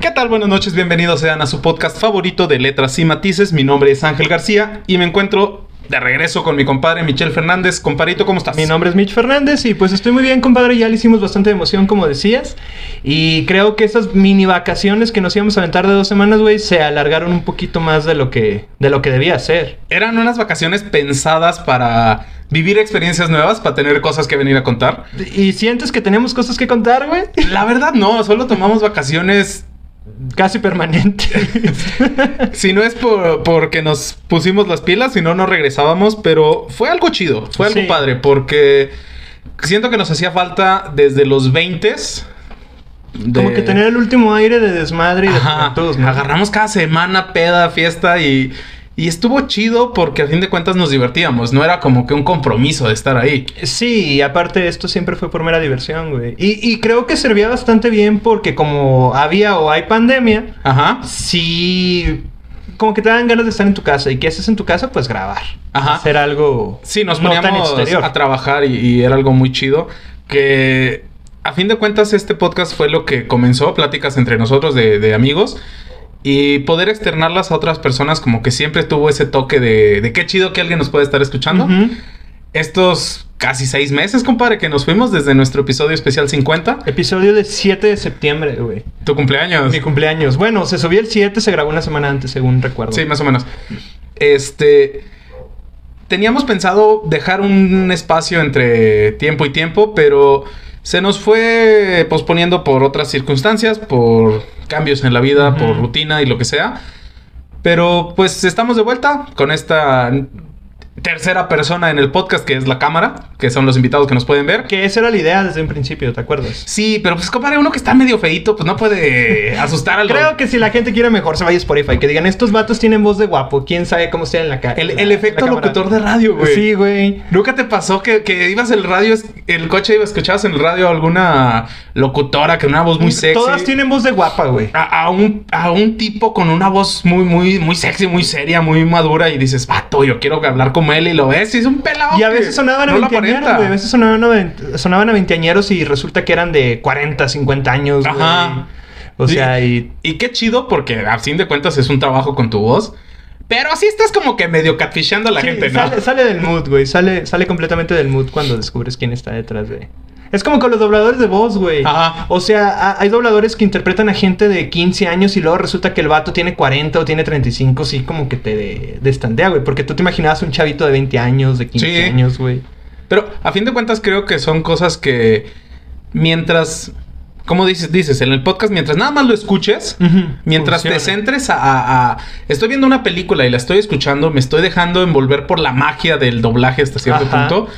¿Qué tal? Buenas noches, bienvenidos sean a su podcast favorito de letras y matices. Mi nombre es Ángel García y me encuentro de regreso con mi compadre Michel Fernández. Comparito, ¿cómo estás? Mi nombre es Mitch Fernández y pues estoy muy bien, compadre. Ya le hicimos bastante emoción, como decías. Y creo que estas mini vacaciones que nos íbamos a aventar de dos semanas, güey, se alargaron un poquito más de lo que, de lo que debía ser. Eran unas vacaciones pensadas para vivir experiencias nuevas, para tener cosas que venir a contar. ¿Y sientes que tenemos cosas que contar, güey? La verdad, no, solo tomamos vacaciones Casi permanente. si no es por, porque nos pusimos las pilas, si no, no regresábamos. Pero fue algo chido, fue algo Sí. padre, porque siento que nos hacía falta desde los 20 Como que tener el último aire de desmadre y de Ajá, juventud, ¿no? Agarramos cada semana peda, fiesta y, y estuvo chido porque a fin de cuentas nos divertíamos. No era como que un compromiso de estar ahí. Sí, y aparte esto siempre fue por mera diversión, güey. Y, y creo que servía bastante bien porque como había o hay pandemia, Ajá. sí como que te dan ganas de estar en tu casa. ¿Y qué haces en tu casa? Pues grabar. Ajá. Hacer algo Sí, nos poníamos a trabajar y, y era algo muy chido. Que a fin de cuentas este podcast fue lo que comenzó, pláticas entre nosotros de, de amigos. Y poder externarlas a otras personas como que siempre tuvo ese toque de, de qué chido que alguien nos puede estar escuchando. Estos casi seis meses, compadre, que nos fuimos desde nuestro episodio especial 50. Episodio del 7 de septiembre, güey. Tu cumpleaños. Mi cumpleaños. Bueno, se subió el 7, se grabó una semana antes, según recuerdo. Sí, más o menos. Este. Teníamos pensado dejar un espacio entre tiempo y tiempo, pero se nos fue posponiendo por otras circunstancias, por cambios en la vida, por rutina y lo que sea. Pero pues estamos de vuelta con esta tercera persona en el podcast, que es la cámara, que son los invitados que nos pueden ver. Que esa era la idea desde un principio, ¿te acuerdas? Sí, pero pues compadre, uno que está medio feito, pues no puede asustar al Creo que si la gente quiere mejor se vaya a Spotify. Que digan, estos vatos tienen voz de guapo. ¿Quién sabe cómo sea en la cara? El, el efecto locutor de radio, güey. Sí, güey. ¿Nunca te pasó que, que ibas el radio, el coche iba, escuchabas en el radio alguna locutora que una voz muy sexy? Todas tienen voz de guapa, güey. A, a un, a un tipo con una voz muy, muy, muy sexy, muy seria, muy madura y dices, vato, yo quiero hablar como y lo ves y es un pelado. Y a veces sonaban a veinteañeros, güey. A veces sonaban a, sonaban a veinteañeros y resulta que eran de 40, 50 años, güey. Ajá. O Sí. sea, y... Y qué chido porque a fin de cuentas es un trabajo con tu voz. Pero así estás como que medio catfishando a la sí, gente, ¿no? sale, sale del mood, güey. Sale, sale completamente del mood cuando descubres quién está detrás de... Es como con los dobladores de voz, güey. Ajá. O sea, ha- hay dobladores que interpretan a gente de 15 años y luego resulta que el vato tiene 40 o tiene 35, sí, como que te de- destandea, güey. Porque tú te imaginabas un chavito de 20 años, de 15 Sí. años, güey. Pero a fin de cuentas creo que son cosas que mientras, como dices, dices en el podcast, mientras nada más lo escuches, mientras te centres a, a- a- Estoy viendo una película y la estoy escuchando, me estoy dejando envolver por la magia del doblaje hasta cierto Ajá. punto.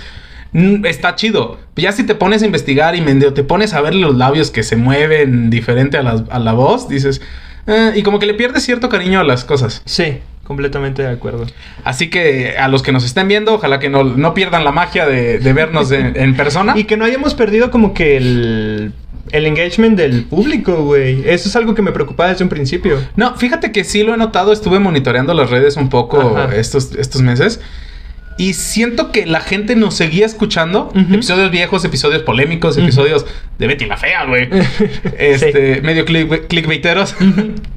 Mm, Está chido. Ya si te pones a investigar y medio te pones a ver los labios que se mueven diferente a la, a la voz, dices... "Eh", y como que le pierdes cierto cariño a las cosas. Sí, completamente de acuerdo. Así que a los que nos estén viendo, ojalá que no, no pierdan la magia de, de vernos en, en persona. Y que no hayamos perdido como que el, el engagement del público, güey. Eso es algo que me preocupaba desde un principio. No, fíjate que sí lo he notado, estuve monitoreando las redes un poco Ajá. estos, estos meses. Y siento que la gente nos seguía escuchando. Episodios viejos, episodios polémicos, episodios de Betty la Fea, güey. este, medio click, clickbaiteros.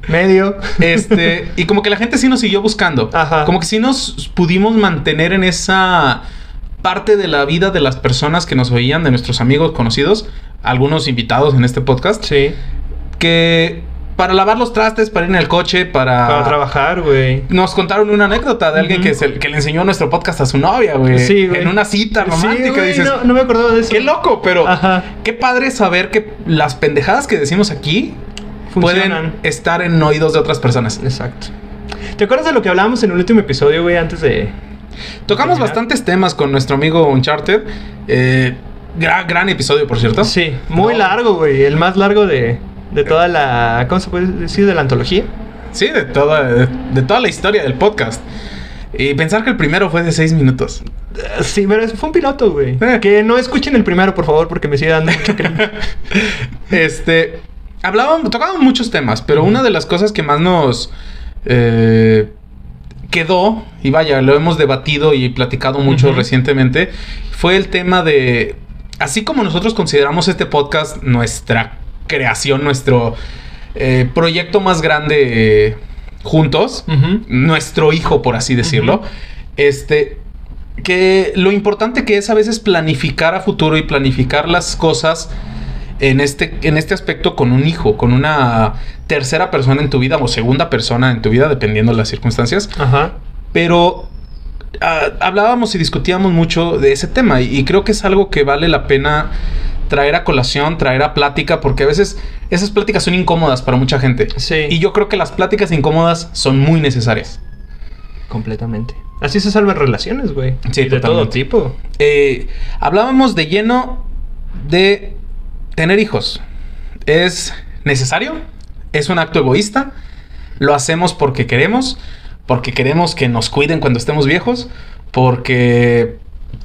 Medio. este, y como que la gente sí nos siguió buscando. Ajá. Como que sí nos pudimos mantener en esa parte de la vida de las personas que nos oían, de nuestros amigos conocidos, algunos invitados en este podcast, Sí. que para lavar los trastes, para ir en el coche, para... Para trabajar, güey. Nos contaron una anécdota de alguien que, se- que le enseñó nuestro podcast a su novia, güey. Sí, güey. En una cita romántica. Sí, güey, dices, no, no me acordaba de eso. qué loco, pero Ajá. qué padre saber que las pendejadas que decimos aquí Funcionan. pueden estar en oídos de otras personas. Exacto. ¿Te acuerdas de lo que hablábamos en el último episodio, güey? Antes de... Tocamos Terminar. bastantes temas con nuestro amigo Uncharted. Eh, gran, gran episodio, por cierto. Sí, muy No. largo, güey. El más largo de, de toda la... ¿Cómo se puede decir? De la antología. Sí, de toda, de, de toda la historia del podcast. Y pensar que el primero fue de seis minutos. Eh, Sí, pero fue un piloto, güey. Eh. Que no escuchen el primero, por favor, porque me sigue dando mucho cringe. este, hablábamos, tocábamos muchos temas, pero una de las cosas que más nos eh, quedó, y vaya, lo hemos debatido y platicado mucho recientemente, fue el tema de, así como nosotros consideramos este podcast nuestra creación, nuestro eh, proyecto más grande eh, juntos, nuestro hijo, por así decirlo, este, que lo importante que es a veces planificar a futuro y planificar las cosas en este, en este aspecto con un hijo, con una tercera persona en tu vida o segunda persona en tu vida, dependiendo de las circunstancias. Ajá. Pero ah, hablábamos y discutíamos mucho de ese tema y, y creo que es algo que vale la pena traer a colación, traer a plática, porque a veces esas pláticas son incómodas para mucha gente. Sí. Y yo creo que las pláticas incómodas son muy necesarias. Completamente. Así se salvan relaciones, güey. Sí, de todo tipo. Eh, hablábamos de lleno de tener hijos. ¿Es necesario? ¿Es un acto egoísta? ¿Lo hacemos porque queremos? ¿Porque queremos que nos cuiden cuando estemos viejos? ¿Porque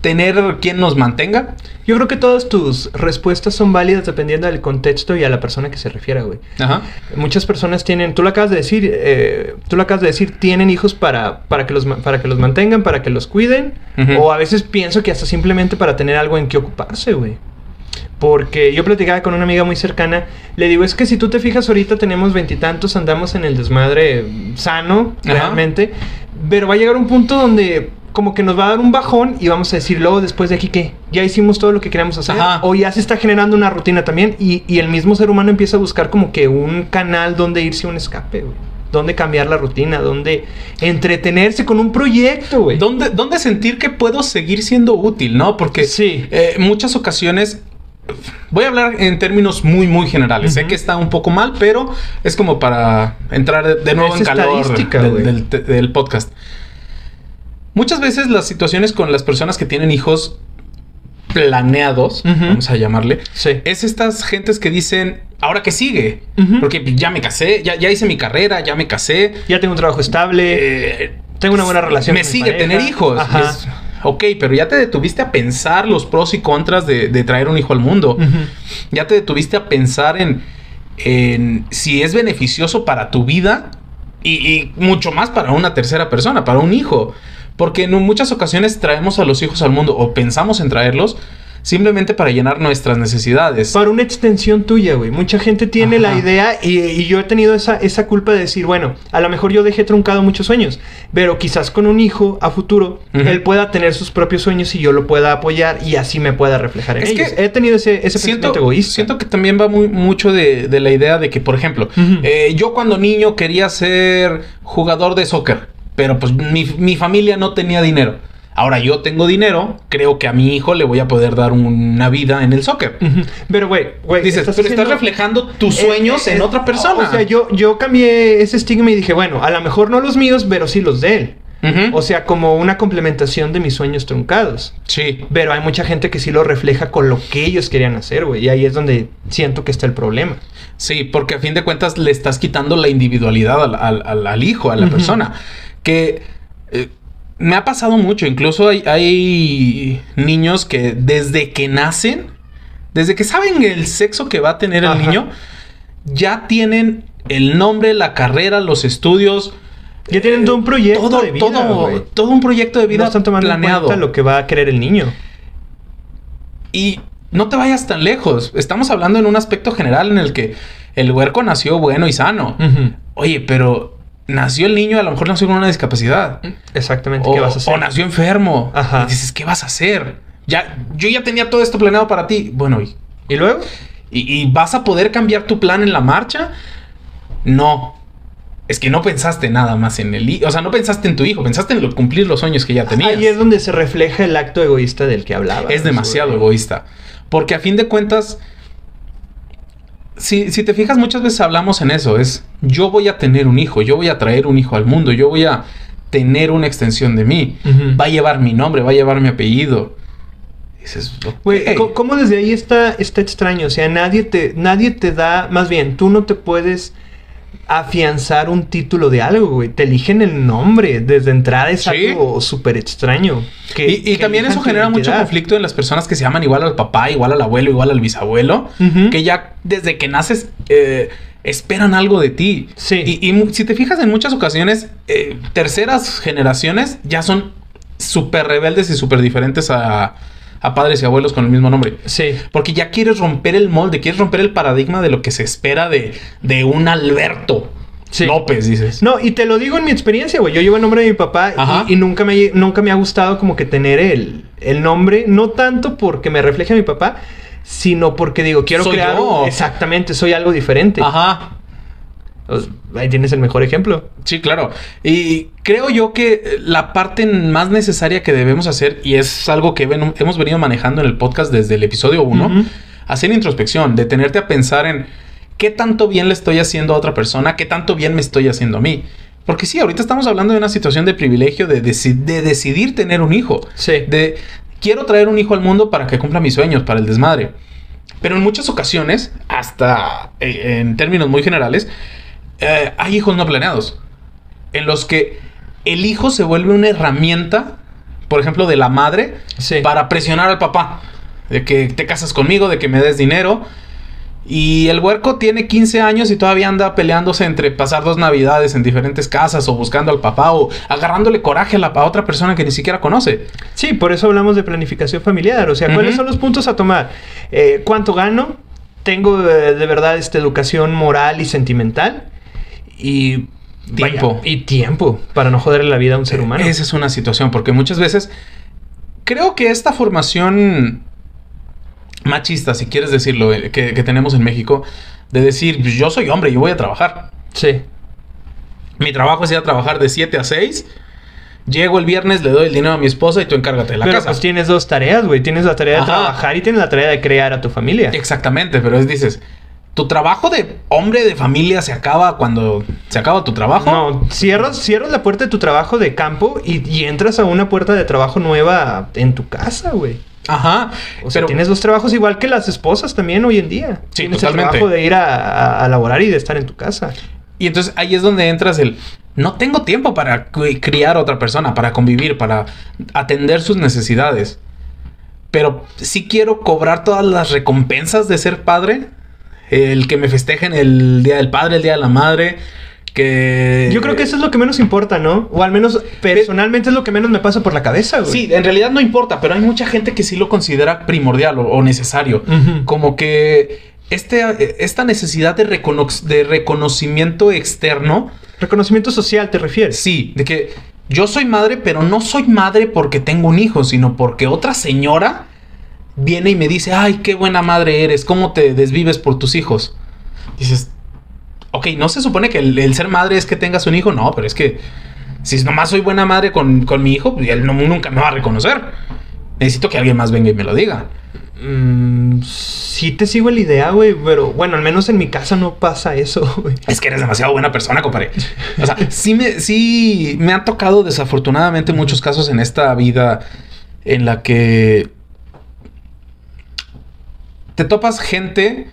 tener quien nos mantenga? Yo creo que todas tus respuestas son válidas dependiendo del contexto y a la persona que se refiera, güey. Ajá. Muchas personas tienen, tú lo acabas de decir, eh, tú lo acabas de decir, tienen hijos para, para, que los, para que los mantengan, para que los cuiden, o a veces pienso que hasta simplemente para tener algo en que ocuparse, güey. Porque yo platicaba con una amiga muy cercana, le digo, es que si tú te fijas ahorita tenemos veintitantos, andamos en el desmadre sano, Ajá. realmente, pero va a llegar un punto donde como que nos va a dar un bajón y vamos a decir, luego después de aquí, ¿qué? Ya hicimos todo lo que queríamos hacer, Ajá. o ya se está generando una rutina también y, y el mismo ser humano empieza a buscar como que un canal donde irse a un escape, güey. Donde cambiar la rutina, donde entretenerse con un proyecto, güey. ¿Dónde, dónde sentir que puedo seguir siendo útil, no? Porque Sí. eh, muchas ocasiones. Voy a hablar en términos muy, muy generales. Sé que está un poco mal, pero es como para entrar de, de nuevo Es en calor del, del- del podcast. Muchas veces las situaciones con las personas que tienen hijos planeados, vamos a llamarle, Sí. es estas gentes que dicen, ¿ahora qué sigue? Porque ya me casé, ya, ya hice mi carrera, ya me casé. Ya tengo un trabajo estable. Eh, Tengo una buena relación Me con sigue tener hijos. Es, ok, pero ya te detuviste a pensar los pros y contras de, de traer un hijo al mundo. Ya te detuviste a pensar en, en si es beneficioso para tu vida y, y mucho más para una tercera persona, para un hijo. Porque en muchas ocasiones traemos a los hijos al mundo o pensamos en traerlos simplemente para llenar nuestras necesidades. Para una extensión tuya, güey. Mucha gente tiene la idea y, y yo he tenido esa, esa culpa de decir, bueno, a lo mejor yo dejé truncado muchos sueños, pero quizás con un hijo a futuro, él pueda tener sus propios sueños y yo lo pueda apoyar y así me pueda reflejar en Es ellos. que He tenido ese, ese siento, pensamiento egoísta. siento que también va muy, mucho de, de la idea de que, por ejemplo, eh, yo cuando niño quería ser jugador de soccer, pero pues mi, mi familia no tenía dinero. Ahora yo tengo dinero, creo que a mi hijo le voy a poder dar una vida en el soccer. Pero, güey, güey. Dices, pero estás reflejando tus Eh, sueños eh, en eh, otra persona. O sea, yo, yo cambié ese estigma y dije, bueno, a lo mejor no los míos, pero sí los de él. O sea, como una complementación de mis sueños truncados. sí. Pero hay mucha gente que sí lo refleja con lo que ellos querían hacer, güey. Y ahí es donde siento que está el problema. Sí, porque a fin de cuentas le estás quitando la individualidad al, al- al- hijo, a la persona. Que eh, me ha pasado mucho. Incluso hay, hay niños que desde que nacen, desde que saben el sexo que va a tener el niño, ya tienen el nombre, la carrera, los estudios. Ya tienen todo un proyecto todo, de vida, todo, todo un proyecto de vida no están tomando planeado. en lo que va a querer el niño. Y no te vayas tan lejos. Estamos hablando en un aspecto general en el que el huerco nació bueno y sano. Oye, pero nació el niño, a lo mejor nació con una discapacidad. Exactamente, O, ¿qué vas a hacer? o nació enfermo. Ajá. Y dices, ¿qué vas a hacer? Ya, yo ya tenía todo esto planeado para ti. Bueno, ¿y, ¿Y luego? y, y vas a poder cambiar tu plan en la marcha? No. Es que no pensaste nada más en el hijo. O sea, no pensaste en tu hijo, pensaste en lo- cumplir los sueños que ya tenías. Ahí es donde se refleja el acto egoísta del que hablaba. es demasiado egoísta. Porque a fin de cuentas, si, si te fijas, muchas veces hablamos en eso. Es yo voy a tener un hijo, yo voy a traer un hijo al mundo, yo voy a tener una extensión de mí. Va a llevar mi nombre, va a llevar mi apellido. Dices, Güey, ok. co- ¿cómo desde ahí está, está extraño? O sea, nadie te, nadie te da, más bien, tú no te puedes afianzar un título de algo, güey. Te eligen el nombre. Desde entrada es Sí. algo súper extraño. que- Y, y que también eso genera mucho conflicto en las personas que se llaman igual al papá, igual al abuelo, igual al bisabuelo, que ya desde que naces eh, esperan algo de ti. Sí. Y, y si te fijas en muchas ocasiones, eh, terceras generaciones ya son súper rebeldes y súper diferentes a, a padres y abuelos con el mismo nombre. Sí. Porque ya quieres romper el molde, quieres romper el paradigma de lo que se espera de, de un Alberto Sí. López, dices. No, y te lo digo en mi experiencia, güey. Yo llevo el nombre de mi papá y nunca, me, nunca me ha gustado como que tener el, el nombre, no tanto porque me refleje a mi papá, sino porque digo, quiero Soy crear... yo. Exactamente, soy algo diferente. Ajá. Ahí tienes el mejor ejemplo. Sí, claro. Y creo yo que la parte más necesaria que debemos hacer, y es algo que ven- hemos venido manejando en el podcast desde el episodio 1, Ujú. hacer introspección, detenerte a pensar en qué tanto bien le estoy haciendo a otra persona, qué tanto bien me estoy haciendo a mí. Porque sí, ahorita estamos hablando de una situación de privilegio de, deci- de decidir tener un hijo. Sí. De quiero traer un hijo al mundo para que cumpla mis sueños, para el desmadre. Pero en muchas ocasiones, hasta eh, en términos muy generales, eh, hay hijos no planeados. En los que el hijo se vuelve una herramienta, por ejemplo, de la madre, Sí. para presionar al papá. De que te casas conmigo, de que me des dinero. Y el huerco tiene 15 años y todavía anda peleándose entre pasar dos navidades en diferentes casas o buscando al papá o agarrándole coraje a, la, a otra persona que ni siquiera conoce. Sí, por eso hablamos de planificación familiar. O sea, ¿cuáles son los puntos a tomar? Eh, ¿Cuánto gano? ¿Tengo eh, de verdad esta educación moral y sentimental? Y Tiempo. vaya, y tiempo para no joderle la vida a un ser humano. Esa es una situación, porque muchas veces creo que esta formación machista, si quieres decirlo, eh, que, que tenemos en México, de decir, "Pues yo soy hombre, yo voy a trabajar. Sí. Mi trabajo es ir a trabajar de 7 a 6. Llego el viernes, le doy el dinero a mi esposa y tú encárgate de la Pero casa. pues tienes dos tareas, güey. Tienes la tarea de trabajar y tienes la tarea de crear a tu familia. Exactamente, pero es dices, tu trabajo de hombre de familia se acaba cuando se acaba tu trabajo. No, cierras, cierras la puerta de tu trabajo de campo y, y entras a una puerta de trabajo nueva en tu casa, güey. Ajá. O sea, pero tienes dos trabajos igual que las esposas también hoy en día. Sí, tienes totalmente. el trabajo de ir a, a- a laborar y de estar en tu casa. Y entonces ahí es donde entras el... No tengo tiempo para cri- criar a otra persona, para convivir, para atender sus necesidades. Pero sí quiero cobrar todas las recompensas de ser padre. El que me festejen el Día del Padre, el Día de la Madre. Que... Yo creo que eso es lo que menos importa, ¿no? O al menos personalmente es lo que menos me pasa por la cabeza, güey. Sí, en realidad no importa, pero hay mucha gente que sí lo considera primordial o, o necesario. Como que este, esta necesidad de, recono- de reconocimiento externo Reconocimiento social, ¿te refieres? Sí, de que yo soy madre, pero no soy madre porque tengo un hijo, sino porque otra señora viene y me dice, ay, qué buena madre eres, cómo te desvives por tus hijos. Dices, ok, no se supone que el, el ser madre es que tengas un hijo, no, pero es que si nomás soy buena madre con, con mi hijo, pues, él no- nunca me va a reconocer. Necesito que alguien más venga y me lo diga. Mm, sí te sigo la idea, güey, pero bueno, al menos en mi casa no pasa eso, güey. Es que eres demasiado buena persona, compadre. O sea, sí me, sí me han tocado desafortunadamente muchos casos en esta vida en la que te topas gente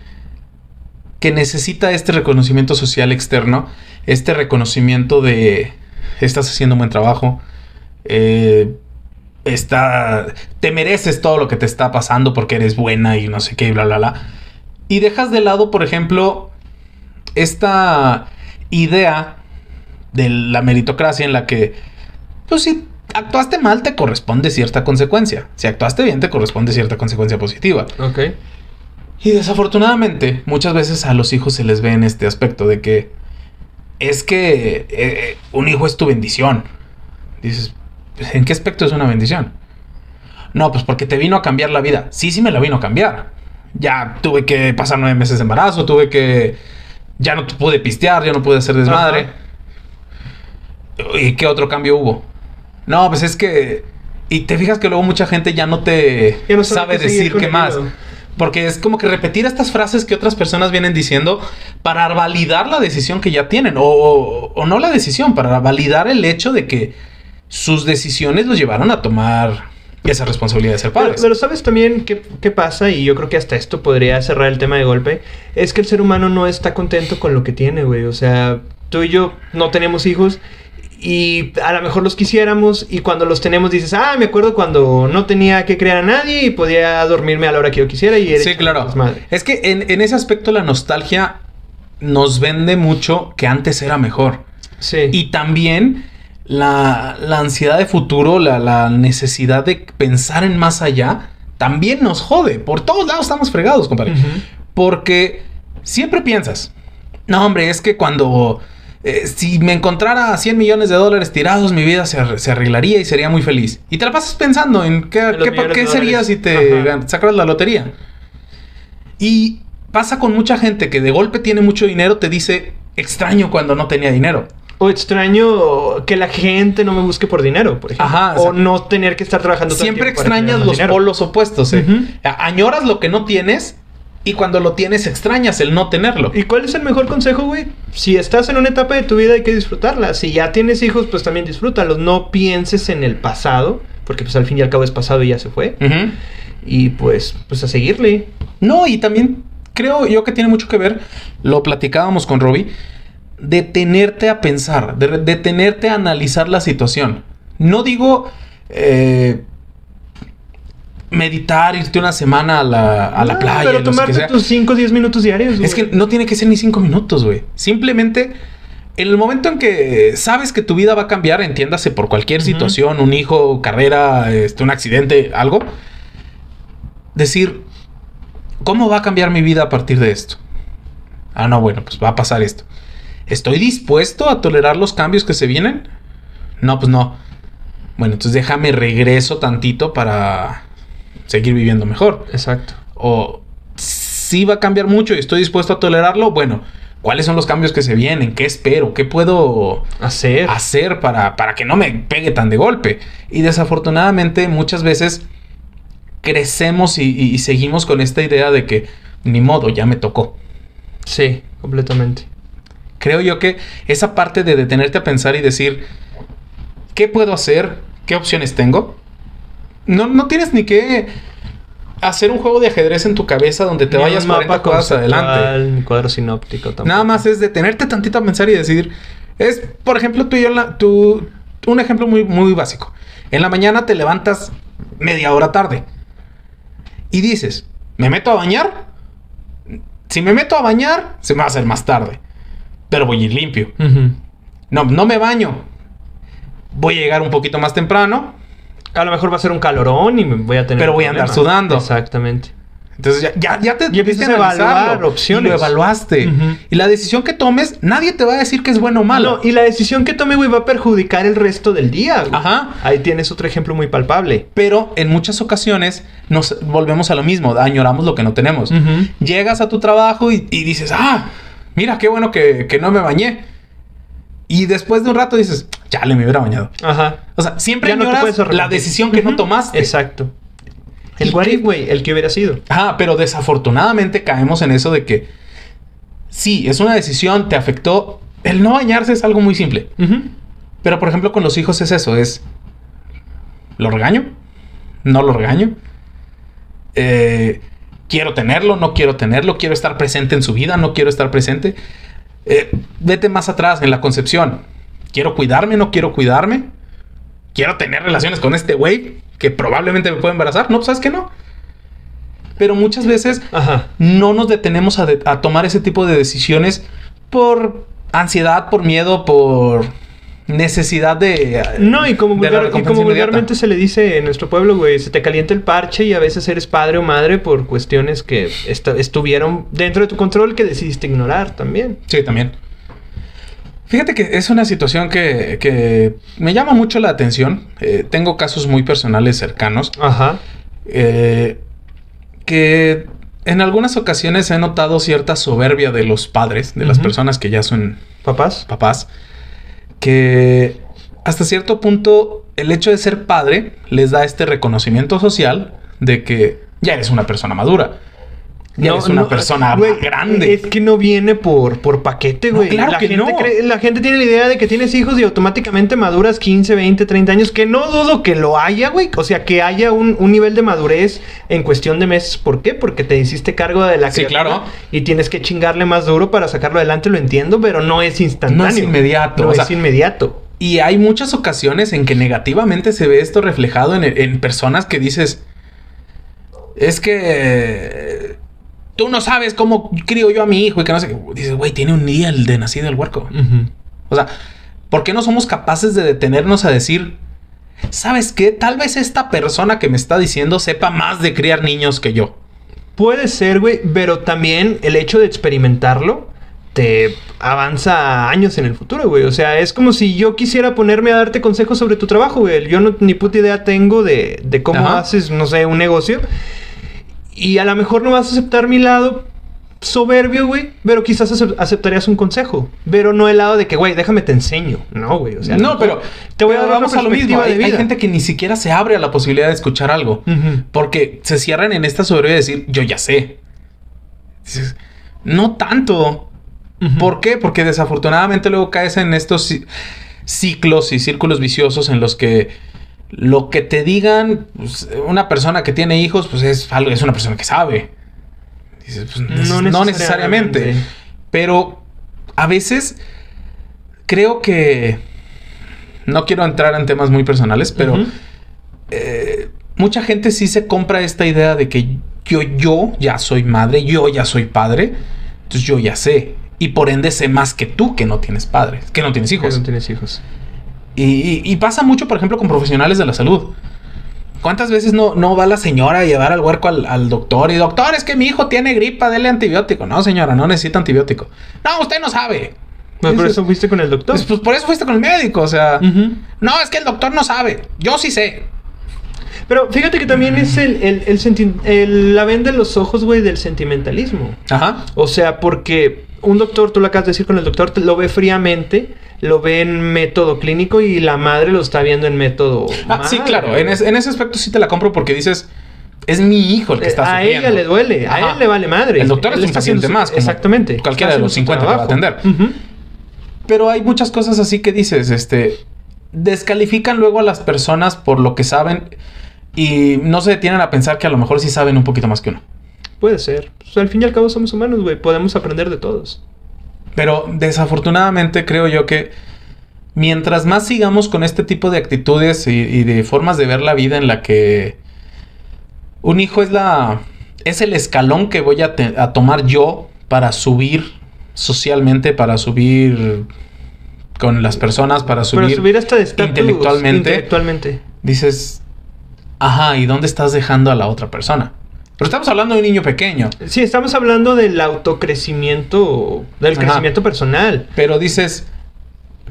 que necesita este reconocimiento social externo, este reconocimiento de estás haciendo un buen trabajo, eh, está, te mereces todo lo que te está pasando porque eres buena y no sé qué, bla, bla, bla. Y dejas de lado, por ejemplo, esta idea de la meritocracia en la que, pues si actuaste mal, te corresponde cierta consecuencia. Si actuaste bien, te corresponde cierta consecuencia positiva. Ok. Y desafortunadamente, muchas veces a los hijos se les ve en este aspecto de que es que eh, un hijo es tu bendición. Dices, "Pues, ¿en qué aspecto es una bendición? No, pues porque te vino a cambiar la vida. Sí, sí me la vino a cambiar. Ya tuve que pasar nueve meses de embarazo, tuve que... Ya no pude pistear, ya no pude hacer desmadre. ¿Y qué otro cambio hubo? No, pues es que... Y te fijas que luego mucha gente ya no te Ya no sabe decir qué más. Porque es como que repetir estas frases que otras personas vienen diciendo para validar la decisión que ya tienen. O, o- o no la decisión, para validar el hecho de que sus decisiones los llevaron a tomar esa responsabilidad de ser Pero, padres. pero ¿sabes también qué, qué pasa? Y yo creo que hasta esto podría cerrar el tema de golpe. Es que el ser humano no está contento con lo que tiene, güey. O sea, tú y yo no tenemos hijos y a lo mejor los quisiéramos y cuando los tenemos dices, ah, me acuerdo cuando no tenía que criar a nadie y podía dormirme a la hora que yo quisiera y era Sí, claro. desmadre". Es que en, en ese aspecto la nostalgia nos vende mucho que antes era mejor. Sí. Y también la, la ansiedad de futuro, la, la necesidad de pensar en más allá, también nos jode. Por todos lados estamos fregados, compadre. Porque siempre piensas, no, hombre, es que cuando... eh, si me encontrara 100 millones de dólares tirados, mi vida se, se arreglaría y sería muy feliz. Y te la pasas pensando en qué, qué, qué sería si te Ajá. la lotería. Y pasa con mucha gente que de golpe tiene mucho dinero, te dice, extraño cuando no tenía dinero. O extraño que la gente no me busque por dinero, por ejemplo. Ajá, o no tener que estar trabajando Siempre extrañas los dinero. polos opuestos. ¿eh? Añoras lo que no tienes y cuando lo tienes extrañas el no tenerlo. ¿Y cuál es el mejor consejo, güey? Si estás en una etapa de tu vida hay que disfrutarla. Si ya tienes hijos, pues también disfrútalos. No pienses en el pasado, porque pues al fin y al cabo es pasado y ya se fue. Y pues, pues a seguirle. No, y también creo yo que tiene mucho que ver, lo platicábamos con Robbie, detenerte a pensar, de- detenerte a analizar la situación. No digo eh, meditar, irte una semana a la, a la No, playa. Pero tomarte tus 5 o 10 minutos diarios. Es que no tiene que ser ni cinco minutos, güey. Simplemente, en el momento en que sabes que tu vida va a cambiar, entiéndase por cualquier situación, un hijo, carrera, este, un accidente, algo, decir, ¿cómo va a cambiar mi vida a partir de esto? Ah, no, bueno, pues va a pasar esto. ¿Estoy dispuesto a tolerar los cambios que se vienen? No, pues no. Bueno, entonces déjame regreso tantito para seguir viviendo mejor Exacto. o si va a cambiar mucho y estoy dispuesto a tolerarlo, bueno, ¿cuáles son los cambios que se vienen? ¿Qué espero? ¿Qué puedo Hacer. hacer para, para que no me pegue tan de golpe? Y desafortunadamente muchas veces crecemos y, y- y seguimos con esta idea de que ni modo, ya me tocó. Sí, completamente. Creo yo que esa parte de detenerte a pensar y decir, ¿qué puedo hacer? ¿Qué opciones tengo? No, no tienes ni que hacer un juego de ajedrez en tu cabeza donde te Ni vayas un 40 cuadras adelante. Ni cuadro sinóptico tampoco. Nada más es detenerte tantito a pensar y decir, es, por ejemplo, tú y yo, la- tú- un ejemplo muy, muy básico. En la mañana te levantas media hora tarde y dices, ¿me meto a bañar? Si me meto a bañar, se me va a hacer más tarde. Pero voy a ir limpio. No, no me baño. Voy a llegar un poquito más temprano. A lo mejor va a ser un calorón y me voy a tener. Pero voy a andar sudando. Exactamente. Entonces ya, ya, ya te Y empiezas a evaluar opciones. Y lo evaluaste. Y la decisión que tomes, nadie te va a decir que es bueno o malo. No, y la decisión que tome, güey, va a perjudicar el resto del día. güey. Ajá. Ahí tienes otro ejemplo muy palpable. Pero en muchas ocasiones nos volvemos a lo mismo, añoramos lo que no tenemos. Llegas a tu trabajo y, y dices, ah, mira qué bueno que, que no me bañé. Y después de un rato dices, ya le me hubiera bañado. Ajá. O sea, siempre no la decisión que no tomaste. Exacto. ¿Y El what qué? if, güey, el que hubiera sido. Ajá, pero desafortunadamente caemos en eso de que sí, es una decisión, te afectó. El no bañarse es algo muy simple. Pero por ejemplo con los hijos es eso, es... ¿Lo regaño? ¿No lo regaño? Eh, ¿Quiero tenerlo? ¿No quiero tenerlo? ¿Quiero estar presente en su vida? ¿No quiero estar presente? Eh, vete más atrás en la concepción. ¿Quiero cuidarme? ¿No quiero cuidarme? ¿Quiero tener relaciones con este güey que probablemente me pueda embarazar? No, pues, sabes que no. Pero muchas veces Ajá. no nos detenemos a, de- a tomar ese tipo de decisiones por ansiedad, por miedo, por necesidad de... No, y como, vulgar- y como vulgarmente se le dice en nuestro pueblo, güey, se te calienta el parche y a veces eres padre o madre por cuestiones que esta- estuvieron dentro de tu control que decidiste ignorar también. Sí, también. Fíjate que es una situación que, que me llama mucho la atención. Eh, tengo casos muy personales cercanos Ajá. eh, que en algunas ocasiones he notado cierta soberbia de los padres, de las personas que ya son ¿Papás? papás, que hasta cierto punto el hecho de ser padre les da este reconocimiento social de que ya eres una persona madura. Ya eres una persona grande. Es que no viene por, por paquete, No, güey. claro la que gente no. cree- la gente tiene la idea de que tienes hijos y automáticamente maduras 15, 20, 30 años. Que no dudo que lo haya, güey. O sea, que haya un, un nivel de madurez en cuestión de meses. ¿Por qué? Porque te hiciste cargo de la Sí, criatura claro. Y tienes que chingarle más duro para sacarlo adelante, lo entiendo, pero no es instantáneo. No es inmediato, No o es inmediato. Y hay muchas ocasiones en que negativamente se ve esto reflejado en, en personas que dices, es que tú no sabes cómo crío yo a mi hijo y que no sé qué. Dices, güey, tiene un día el de nacido el huerco. O sea, ¿por qué no somos capaces de detenernos a decir, ¿sabes qué? Tal vez esta persona que me está diciendo sepa más de criar niños que yo. Puede ser, güey, pero también el hecho de experimentarlo te avanza años en el futuro, güey. O sea, es como si yo quisiera ponerme a darte consejos sobre tu trabajo, güey. Yo no, ni puta idea tengo de, de cómo Ajá. haces, no sé, un negocio. Y a lo mejor no vas a aceptar mi lado soberbio, güey, pero quizás acep- aceptarías un consejo. Pero no el lado de que, güey, déjame te enseño. No, güey, o sea... no, pero te voy a dar vamos una a lo mismo. Hay, de hay gente que ni siquiera se abre a la posibilidad de escuchar algo. Porque se cierran en esta soberbia de decir, yo ya sé. Dices, no tanto. ¿Por qué? Porque desafortunadamente luego caes en estos ci- ciclos y círculos viciosos en los que lo que te digan pues, una persona que tiene hijos, pues es algo, es una persona que sabe. Dices, pues, neces- no, necesariamente. Pero a veces creo que no quiero entrar en temas muy personales, pero eh, mucha gente sí se compra esta idea de que yo, yo ya soy madre, yo ya soy padre, entonces yo ya sé. Y por ende sé más que tú que no tienes padres, que no tienes Que hijos. no tienes hijos. Y, y- y pasa mucho, por ejemplo, con profesionales de la salud. ¿Cuántas veces no, no va la señora a llevar al huerco al, al doctor? Y doctor, es que mi hijo tiene gripa, dele antibiótico. No, señora, no necesita antibiótico. No, usted no sabe. Bueno, por eso fuiste con el doctor. Pues, pues por eso fuiste con el médico, o sea. No, es que el doctor no sabe. Yo sí sé. Pero fíjate que también es el, el, el el- la venda en los ojos, güey, del sentimentalismo. Ajá. O sea, porque un doctor, tú lo acabas de decir con el doctor, te- lo ve fríamente, lo ve en método clínico y la madre lo está viendo en método. Ah, sí, claro. En, es- en ese aspecto sí te la compro porque dices, es mi hijo el que está Eh, a sufriendo. ella le duele, a él le vale madre. El doctor Él es un está paciente su- más, Exactamente. cualquiera Está de los haciendo su 50 que va a atender. Pero hay muchas cosas así que dices, este, descalifican luego a las personas por lo que saben y no se detienen a pensar que a lo mejor sí saben un poquito más que uno. Puede ser. Pues, al fin y al cabo somos humanos, güey. Podemos aprender de todos. Pero desafortunadamente creo yo que mientras más sigamos con este tipo de actitudes y, y de formas de ver la vida en la que un hijo es la es el escalón que voy a, te- a tomar yo para subir socialmente, para subir con las personas, para subir, subir hasta intelectualmente. intelectualmente. dices, ajá, ¿y dónde estás dejando a la otra persona? Pero estamos hablando de un niño pequeño. Sí, estamos hablando del autocrecimiento, del Ajá. crecimiento personal. Pero dices,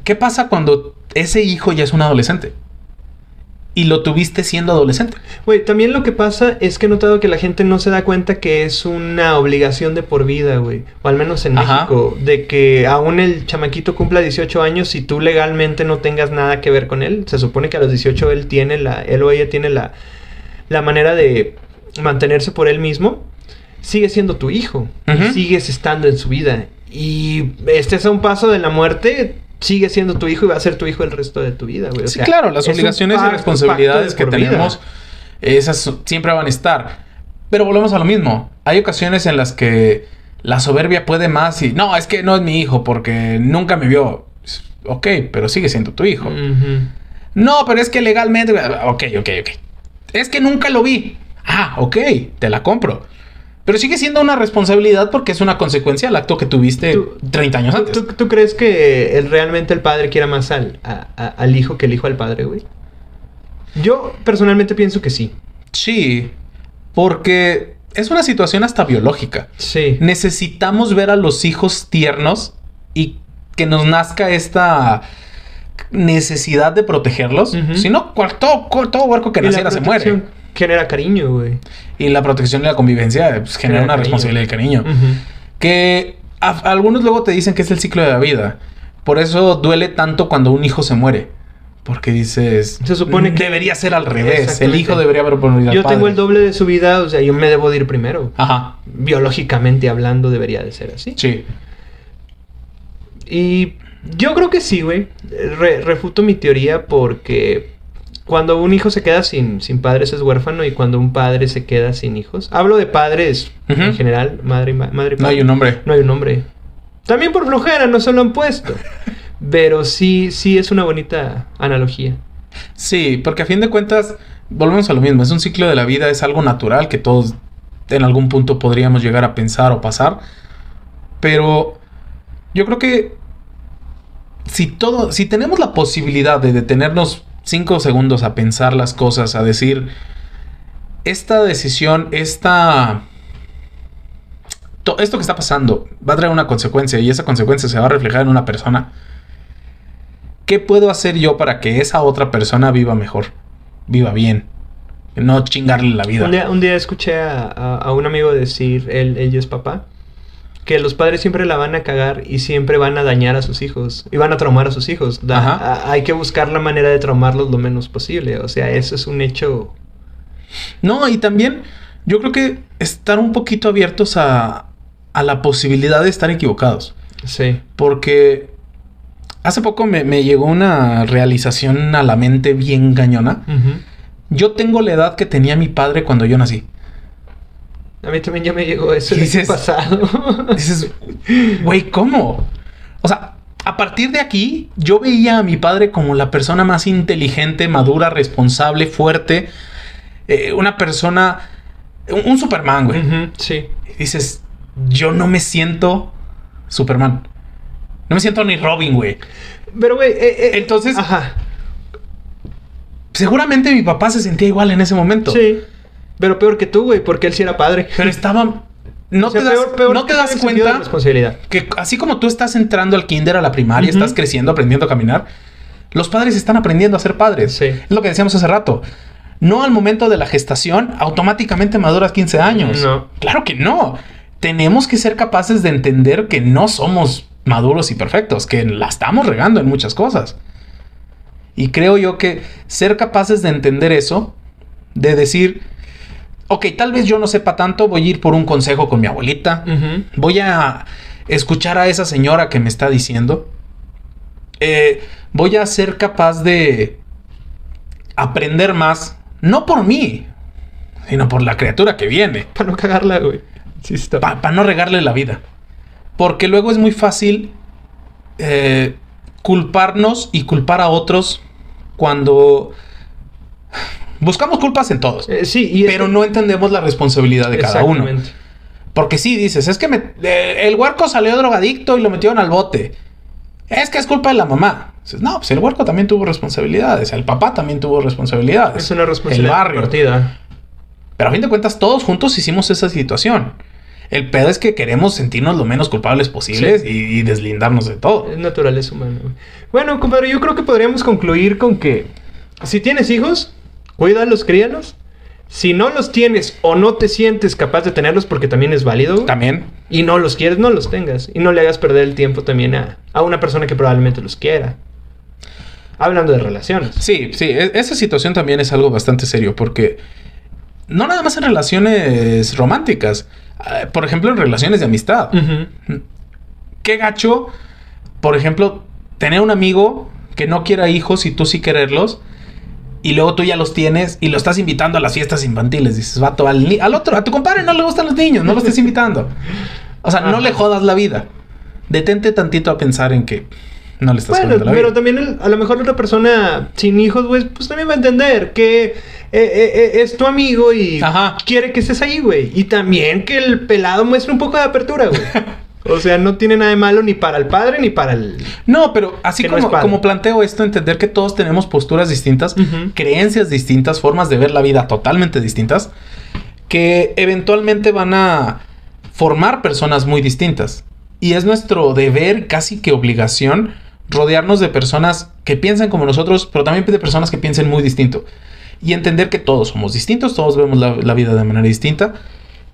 ¿qué pasa cuando ese hijo ya es un adolescente? Y lo tuviste siendo adolescente. Güey, también lo que pasa es que he notado que la gente no se da cuenta que es una obligación de por vida, güey. O al menos en Ajá. México. De que aún el chamaquito cumpla 18 años y tú legalmente no tengas nada que ver con él. Se supone que a los 18 él tiene la... Él o ella tiene la... La manera de mantenerse por él mismo. Sigue siendo tu hijo. sigues estando en su vida. Y este es a un paso de la muerte. Sigue siendo tu hijo y va a ser tu hijo el resto de tu vida, güey. O sí, sea, claro, las obligaciones y responsabilidades que vida. tenemos, esas siempre van a estar. Pero volvemos a lo mismo. Hay ocasiones en las que la soberbia puede más y no, es que no es mi hijo porque nunca me vio. Ok, pero sigue siendo tu hijo. No, pero es que legalmente. Ok, ok, ok. Es que nunca lo vi. Ah, ok, te la compro. Pero sigue siendo una responsabilidad porque es una consecuencia del acto que tuviste Tú- 30 años ¿Tú, antes. tú- tú crees que el- realmente el padre quiera más al, a- a- al hijo que el hijo al padre, güey? Yo personalmente pienso que sí. Sí, porque es una situación hasta biológica. Sí. Necesitamos ver a los hijos tiernos y que nos nazca esta necesidad de protegerlos. Ujú. Si no, todo, todo huerco que naciera se muere. Genera cariño, güey. Y la protección y la convivencia pues, genera Genera una cariño. responsabilidad y cariño. Que a- algunos luego te dicen que es el ciclo de la vida. Por eso duele tanto cuando un hijo se muere. Porque dices, Se supone que- debería ser al revés. El hijo debería haber al Yo tengo el doble de su vida, o sea, yo me debo de ir primero. Ajá, Biológicamente hablando, debería de ser así. sí. Y yo creo que sí, güey. Re- refuto mi teoría porque cuando un hijo se queda sin, sin padres es huérfano y cuando un padre se queda sin hijos. Hablo de padres en general, madre ma- madre. y No hay padre. un nombre. No hay un nombre. También por flojera, no se lo han puesto. Pero sí, sí es una bonita analogía. Sí, porque a fin de cuentas, volvemos a lo mismo. Es un ciclo de la vida, es algo natural que todos en algún punto podríamos llegar a pensar o pasar. Pero yo creo que si todo, si tenemos la posibilidad de detenernos cinco segundos a pensar las cosas, a decir, esta decisión, esta... to- Esto que está pasando va a traer una consecuencia y esa consecuencia se va a reflejar en una persona. ¿Qué puedo hacer yo para que esa otra persona viva mejor? Viva bien. No chingarle la vida. Un día, un día escuché a, a- un amigo decir, él, ya es papá, que los padres siempre la van a cagar y siempre van a dañar a sus hijos y van a traumar a sus hijos. Da- Ajá. a- hay que buscar la manera de traumarlos lo menos posible. O sea, eso es un hecho. No, y también yo creo que estar un poquito abiertos a, a la posibilidad de estar equivocados. Sí. Porque hace poco me, me llegó una realización a la mente bien gañona. Ujú. Yo tengo la edad que tenía mi padre cuando yo nací. A mí también ya me llegó eso el Dices- pasado. Dices, güey, ¿cómo? O sea, a partir de aquí, yo veía a mi padre como la persona más inteligente, madura, responsable, fuerte. eh, una persona, un, un Superman, güey. Sí. Y dices, yo no me siento Superman. No me siento ni Robin, güey. Pero, güey, eh, eh, Entonces- Ajá. Seguramente mi papá se sentía igual en ese momento. Sí. Pero peor que tú, güey, porque él sí era padre. Pero estaba... No O sea, te das, peor- peor no te das cuenta responsabilidad. que así como tú estás entrando al kinder, a la primaria, Ujú. estás creciendo, aprendiendo a caminar, los padres están aprendiendo a ser padres. Sí. Es lo que decíamos hace rato. No al momento de la gestación automáticamente maduras 15 años. No. Claro que no. Tenemos que ser capaces de entender que no somos maduros y perfectos, que la estamos regando en muchas cosas. Y creo yo que ser capaces de entender eso, de decir, ok, tal vez yo no sepa tanto, voy a ir por un consejo con mi abuelita, voy a escuchar a esa señora que me está diciendo. Eh, voy a ser capaz de aprender más, no por mí, sino por la criatura que viene, Para no cagarla, güey. Sí, para no regarle la vida. Porque luego es muy fácil eh, culparnos y culpar a otros cuando buscamos culpas en todos. Eh, sí, y Pero no entendemos la responsabilidad de cada uno. Porque sí, dices, es que me- eh, el huerco salió drogadicto y lo metieron al bote. Es que es culpa de la mamá. Dices, no, pues el huerco también tuvo responsabilidades. El papá también tuvo responsabilidades. Es una responsabilidad El barrio. Pero a fin de cuentas, todos juntos hicimos esa situación. El pedo es que queremos sentirnos lo menos culpables posibles Sí. y, y deslindarnos de todo. Es naturaleza humana. Bueno, compadre, yo creo que podríamos concluir con que si tienes hijos, cuídalos, críalos. Si no los tienes o no te sientes capaz de tenerlos, porque también es válido, güey, También. y no los quieres, no los tengas. Y no le hagas perder el tiempo también a, a una persona que probablemente los quiera. Hablando de relaciones. Sí, sí, e- esa situación también es algo bastante serio porque no nada más en relaciones románticas, eh, por ejemplo en relaciones de amistad. Qué gacho, por ejemplo, tener un amigo que no quiera hijos y tú sí quererlos. Y luego tú ya los tienes y lo estás invitando a las fiestas infantiles. Dices, vato, al, al otro, a tu compadre no le gustan los niños, no lo estés invitando. O sea, no le jodas la vida. Detente tantito a pensar en que no le estás Bueno, jodiendo la pero vida. también el- a lo mejor otra persona sin hijos, güey, pues también va a entender que eh, eh, eh, es tu amigo y Ajá. quiere que estés ahí, güey. Y también que el pelado muestre un poco de apertura, güey. o sea, no tiene nada de malo ni para el padre ni para el... No, pero así no como, planteo esto, entender que todos tenemos posturas distintas, creencias distintas, formas de ver la vida totalmente distintas, que eventualmente van a formar personas muy distintas. Y es nuestro deber, casi que obligación, rodearnos de personas que piensan como nosotros, pero también de personas que piensen muy distinto. Y entender que todos somos distintos, todos vemos la, la vida de manera distinta.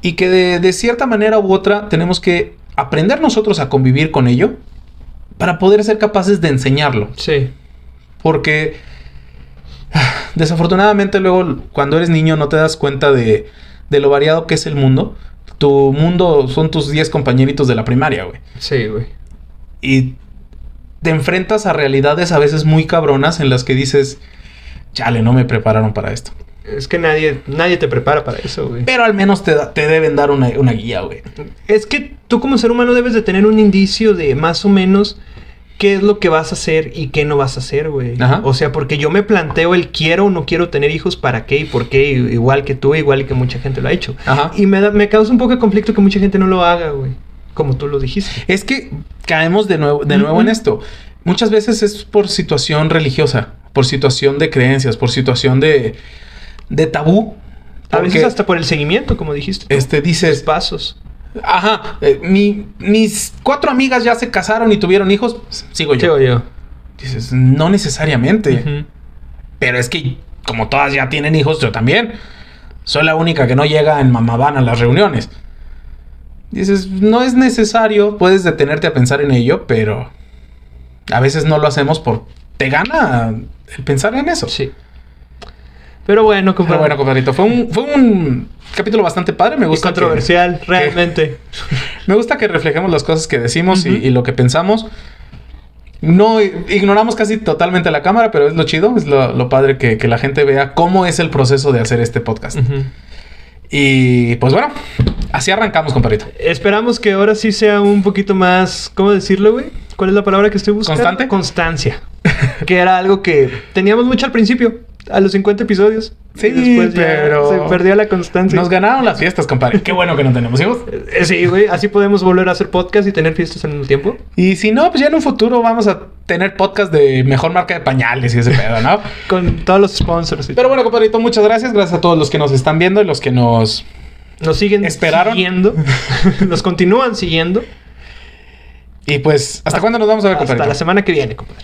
Y que de, de cierta manera u otra tenemos que aprender nosotros a convivir con ello para poder ser capaces de enseñarlo. Sí. Porque Desafortunadamente luego cuando eres niño no te das cuenta de, de lo variado que es el mundo. Tu mundo son tus 10 compañeritos de la primaria, güey. Sí, güey. Y te enfrentas a realidades a veces muy cabronas en las que dices, chale, no me prepararon para esto. Es que nadie, nadie te prepara para eso, güey. Pero al menos te, te deben dar una, una guía, güey. Es que tú como ser humano debes de tener un indicio de más o menos qué es lo que vas a hacer y qué no vas a hacer, güey. Ajá. O sea, porque yo me planteo el quiero o no quiero tener hijos, para qué y por qué, igual que tú, igual que mucha gente lo ha hecho. Ajá. Y me, da- me causa un poco de conflicto que mucha gente no lo haga, güey. Como tú lo dijiste. Es que caemos de nuevo, de nuevo en esto. Muchas veces es por situación religiosa, por situación de creencias, por situación de, de tabú. A veces hasta por el seguimiento, como dijiste. Este, dices, pasos. ajá, eh, mi- mis cuatro amigas ya se casaron y tuvieron hijos, sigo yo. Sigo yo. Dices, no necesariamente. Pero es que como todas ya tienen hijos, yo también. Soy la única que no llega en mamabán a las reuniones. Dices, no es necesario, puedes detenerte a pensar en ello, pero a veces no lo hacemos por... Te gana el pensar en eso. Sí. Pero bueno, Pero compadre. bueno, compadrito, fue un, fue un capítulo bastante padre. Me y gusta que- controversial, realmente. me gusta que reflejemos las cosas que decimos y- Ujú. y, lo que pensamos. No ignoramos casi totalmente la cámara, pero es lo chido, es lo, lo padre que, que la gente vea cómo es el proceso de hacer este podcast. Ujú. Y pues bueno, así arrancamos, compadrito. Esperamos que ahora sí sea un poquito más, ¿cómo decirlo, güey? ¿Cuál es la palabra que estoy buscando? ¿Constante? Constancia. que era algo que teníamos mucho al principio, a los 50 episodios. Sí, después pero- se perdió la constancia. Nos ganaron las fiestas, compadre. Qué bueno que no tenemos hijos. Eh, Sí, güey, así podemos volver a hacer podcast y tener fiestas al mismo tiempo. Y si no, pues ya en un futuro vamos a tener podcast de mejor marca de pañales y ese pedo, ¿no? Con todos los sponsors. y Pero bueno, compadrito, muchas gracias. Gracias a todos los que nos están viendo y los que nos... Nos siguen ¿Esperaron? siguiendo. nos continúan siguiendo. Y pues, ¿hasta cuándo nos vamos a ver, Hasta compadrito? la semana que viene, compadre.